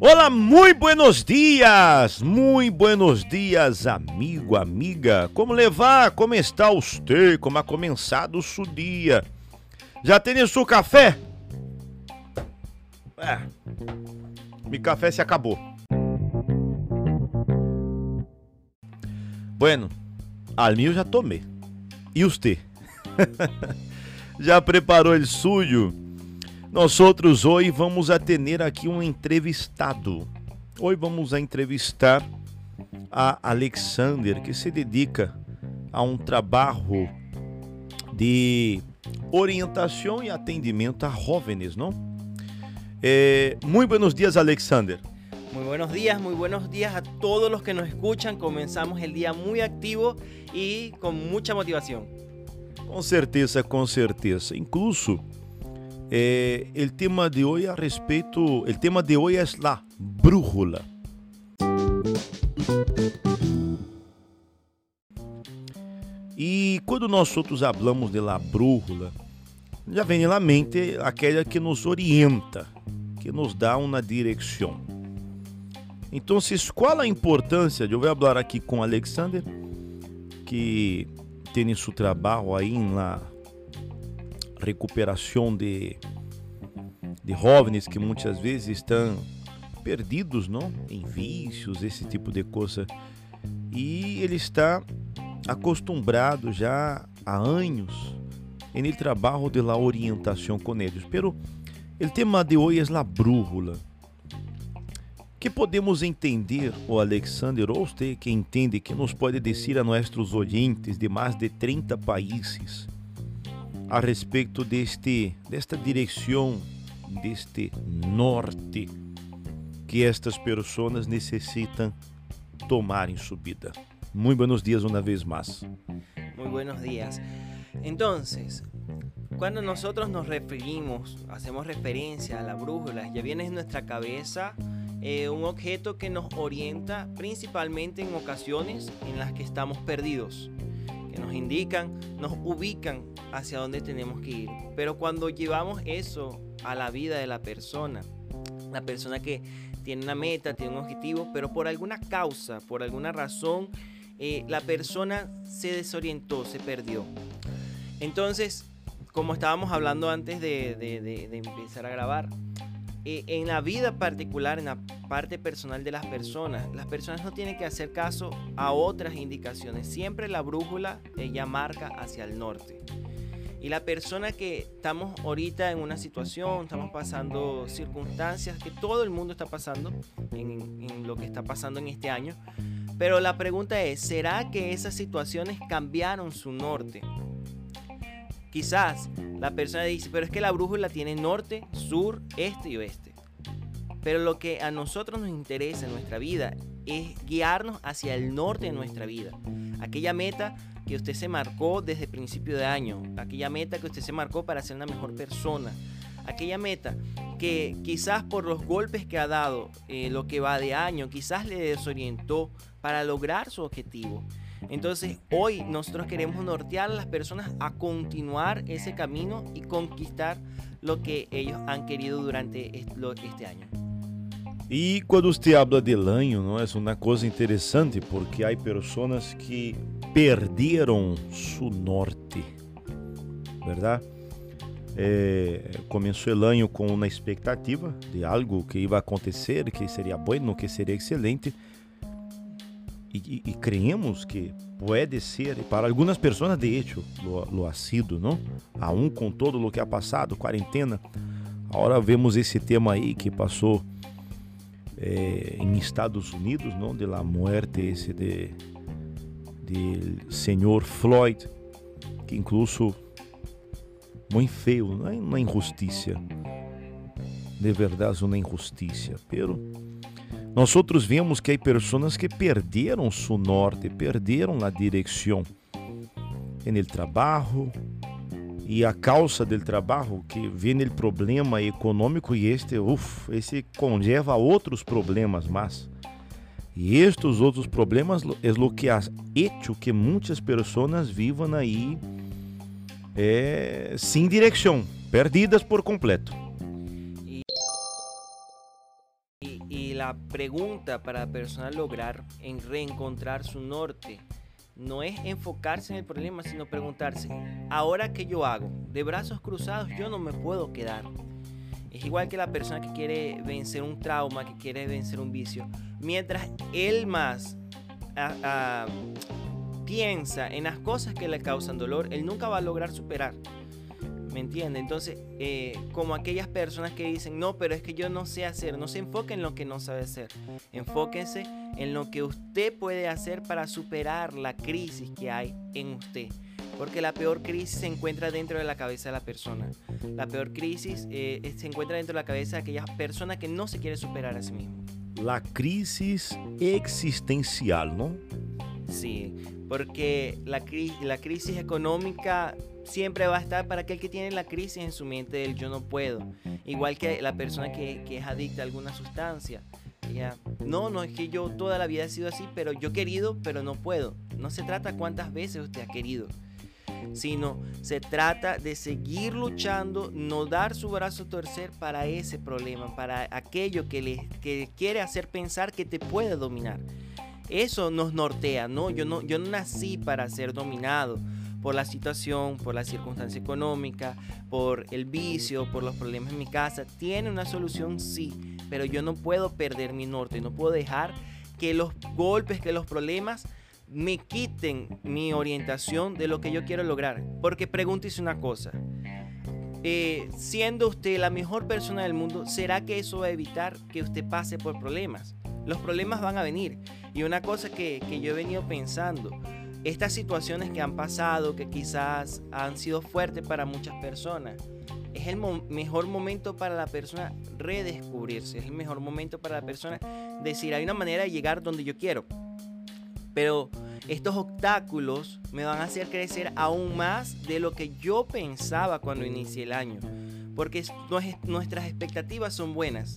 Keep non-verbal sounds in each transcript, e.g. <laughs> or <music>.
Olá, muito buenos dias, muito buenos dias, amigo, amiga. Como levar? Como está você? Como ha começado o seu dia? Já tem seu café? É, meu café se acabou. Bueno, al mío já tomei. E você? <laughs> já preparou o suyo? Nós outros hoje vamos a ter aqui um entrevistado. Hoje vamos entrevistar a Alexander, que se dedica a um trabalho de orientação e atendimento a jovens, não? Eh, muy buenos días, Alexander. Muy buenos días, muy buenos días a todos los que nos escuchan. Comenzamos el día muy activo y con mucha motivación. Com certeza, com certeza. Incluso É, o tema de hoje a respeito, o tema de hoje é a brújula. E quando nós outros falamos de la brújula, já vem na mente aquela que nos orienta, que nos dá uma direção. Então, qual a importância eu vou falar aqui com Alexander, que tem seu trabalho aí na recuperação de, de jovens que muitas vezes estão perdidos não? em vícios, esse tipo de coisa. E ele está acostumado já há anos em trabalho de la orientação com eles. Pero o tema de hoje é a brújula. Que podemos entender, o Alexander, que entende, que nos pode dizer a nossos ouvintes de mais de 30 países a respeito deste, desta direção, deste norte que estas pessoas necessitam tomar em subida. Muito buenos dias uma vez mais. Muy buenos días. Entonces, cuando nosotros nos referimos, hacemos referencia a la brújula, ya viene en nuestra cabeza eh, un objeto que nos orienta principalmente en ocasiones en las que estamos perdidos nos indican, nos ubican hacia dónde tenemos que ir. Pero cuando llevamos eso a la vida de la persona, la persona que tiene una meta, tiene un objetivo, pero por alguna causa, por alguna razón, eh, la persona se desorientó, se perdió. Entonces, como estábamos hablando antes de, de empezar a grabar, eh, en la vida particular, en la parte personal de las personas, las personas no tienen que hacer caso a otras indicaciones. Siempre la brújula ella marca hacia el norte. Y la persona que estamos ahorita en una situación, estamos pasando circunstancias que todo el mundo está pasando en, en lo que está pasando en este año. Pero la pregunta es, ¿será que esas situaciones cambiaron su norte? Quizás la persona dice, pero es que la brújula tiene norte, sur, este y oeste. Pero lo que a nosotros nos interesa en nuestra vida es guiarnos hacia el norte de nuestra vida. Aquella meta que usted se marcó desde principio de año. Aquella meta que usted se marcó para ser una mejor persona. Aquella meta que quizás por los golpes que ha dado eh, lo que va de año, quizás le desorientó para lograr su objetivo. Entonces hoy nosotros queremos nortear a las personas a continuar ese camino y conquistar lo que ellos han querido durante este año. E quando você habla de lanho, é uma coisa interessante porque há pessoas que perderam seu norte, verdade? É, começou o com uma expectativa de algo que ia acontecer, que seria bueno, que seria excelente, e, e creemos que pode ser, para algumas pessoas de hecho lo, lo ha sido, não? Aún com todo o que ha passado, quarentena, agora vemos esse tema aí que passou eh, Estados Unidos, não? De la muerte esse de, de senhor Floyd, que incluso muito feio, não é uma injustiça, de verdade uma injustiça, pero nós outros vemos que há pessoas que perderam seu norte, perderam a direção no trabalho e a causa do trabalho que vem o problema econômico e este, uf, esse conlleva outros problemas mais. E estes outros problemas é o que ha hecho que muitas pessoas vivam aí é, sem direção, perdidas por completo. La pregunta para la persona lograr en reencontrar su norte no es enfocarse en el problema, sino preguntarse, ahora qué yo hago, de brazos cruzados yo no me puedo quedar. Es igual que la persona que quiere vencer un trauma, que quiere vencer un vicio. Mientras él más ah, ah, piensa en las cosas que le causan dolor, él nunca va a lograr superar. ¿Me entiende? Entonces, eh, como aquellas personas que dicen, no, pero es que yo no sé hacer, no se enfoque en lo que no sabe hacer. Enfóquese en lo que usted puede hacer para superar la crisis que hay en usted. Porque la peor crisis se encuentra dentro de la cabeza de la persona. La peor crisis eh, se encuentra dentro de la cabeza de aquella persona que no se quiere superar a sí mismo. La crisis existencial, ¿no? Sí, porque la, la crisis económica siempre va a estar para aquel que tiene la crisis en su mente del yo no puedo. Igual que la persona que, es adicta a alguna sustancia. Ya, no, no es que yo toda la vida he sido así, pero yo he querido, pero no puedo. No se trata cuántas veces usted ha querido, sino se trata de seguir luchando, no dar su brazo a torcer para ese problema, para aquello que le que quiere hacer pensar que te puede dominar. Eso nos nortea, no, yo no, yo no nací para ser dominado por la situación, por la circunstancia económica, por el vicio, por los problemas en mi casa. Tiene una solución, sí, pero yo no puedo perder mi norte, no puedo dejar que los golpes, que los problemas me quiten mi orientación de lo que yo quiero lograr. Porque pregúntese una cosa. Eh, siendo usted la mejor persona del mundo, ¿será que eso va a evitar que usted pase por problemas? Los problemas van a venir. Y una cosa que, que yo he venido pensando, estas situaciones que han pasado, que quizás han sido fuertes para muchas personas, es el mejor momento para la persona redescubrirse, es el mejor momento para la persona decir, hay una manera de llegar donde yo quiero. Pero estos obstáculos me van a hacer crecer aún más de lo que yo pensaba cuando inicié el año. Porque nuestras expectativas son buenas.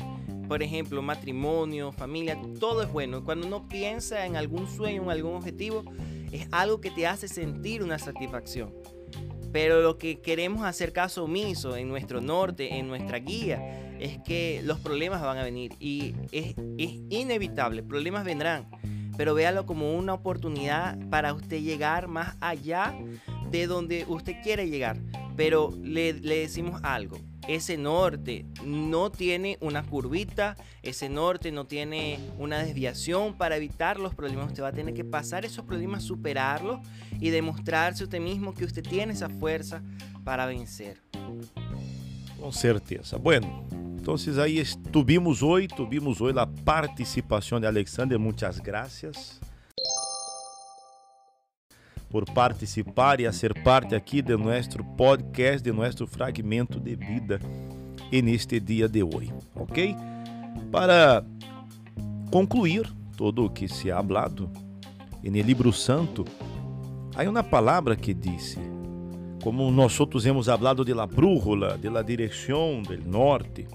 Por ejemplo, matrimonio, familia, todo es bueno. Cuando uno piensa en algún sueño, en algún objetivo, es algo que te hace sentir una satisfacción. Pero lo que queremos hacer caso omiso en nuestro norte, en nuestra guía, es que los problemas van a venir y es, inevitable, problemas vendrán, pero véalo como una oportunidad para usted llegar más allá de donde usted quiere llegar. Pero le decimos algo, ese norte no tiene una curvita, ese norte no tiene una desviación para evitar los problemas. Usted va a tener que pasar esos problemas, superarlos y demostrarse usted mismo que usted tiene esa fuerza para vencer. Com certeza. Bueno, entonces aí estuvimos hoje, tuvimos hoje a participação de Alexander. Muitas graças por participar e ser parte aqui de nosso podcast, de nosso fragmento de vida neste dia de hoje, ok? Para concluir todo o que se ha hablado no livro santo, há uma palavra que disse, como nós outros hemos hablado de la brújula, de la direção del norte,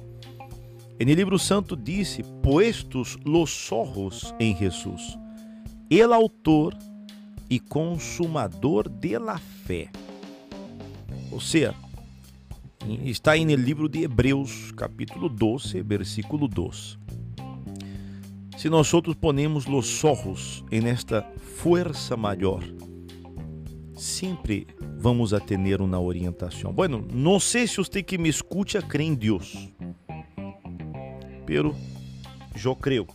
no livro santo disse, puestos los ojos em Jesus, el autor e consumador de la fé. Ou seja, está aí no livro de Hebreus, capítulo 12, versículo 2. Se nós ponemos os ojos em esta força maior, sempre vamos a ter uma orientação. Bueno, não sei se você que me escuta crê em Deus, pero eu creio.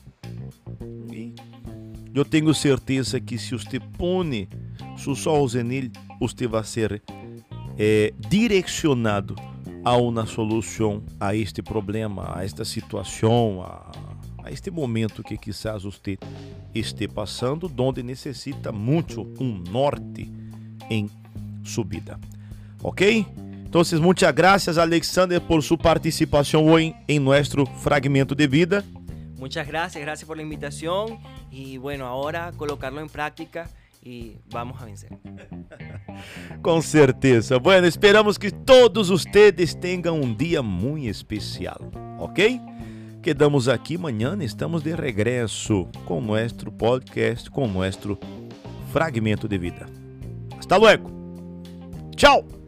Eu tenho certeza que se você põe seus olhos nele, você vai ser é, direcionado a uma solução a este problema, a esta situação, a, a este momento que quizás você esteja passando, onde necessita muito um norte em sua vida. Ok? Então, muitas graças, Alexander, por sua participação hoje em nosso fragmento de vida. Muchas gracias, gracias por la invitación y bueno, ahora colocarlo en práctica y vamos a vencer. <laughs> Com certeza. Bueno, esperamos que todos ustedes tenham um dia muito especial, ok? Quedamos aqui amanhã, estamos de regresso com nosso podcast, com nosso fragmento de vida. Hasta luego. Tchau.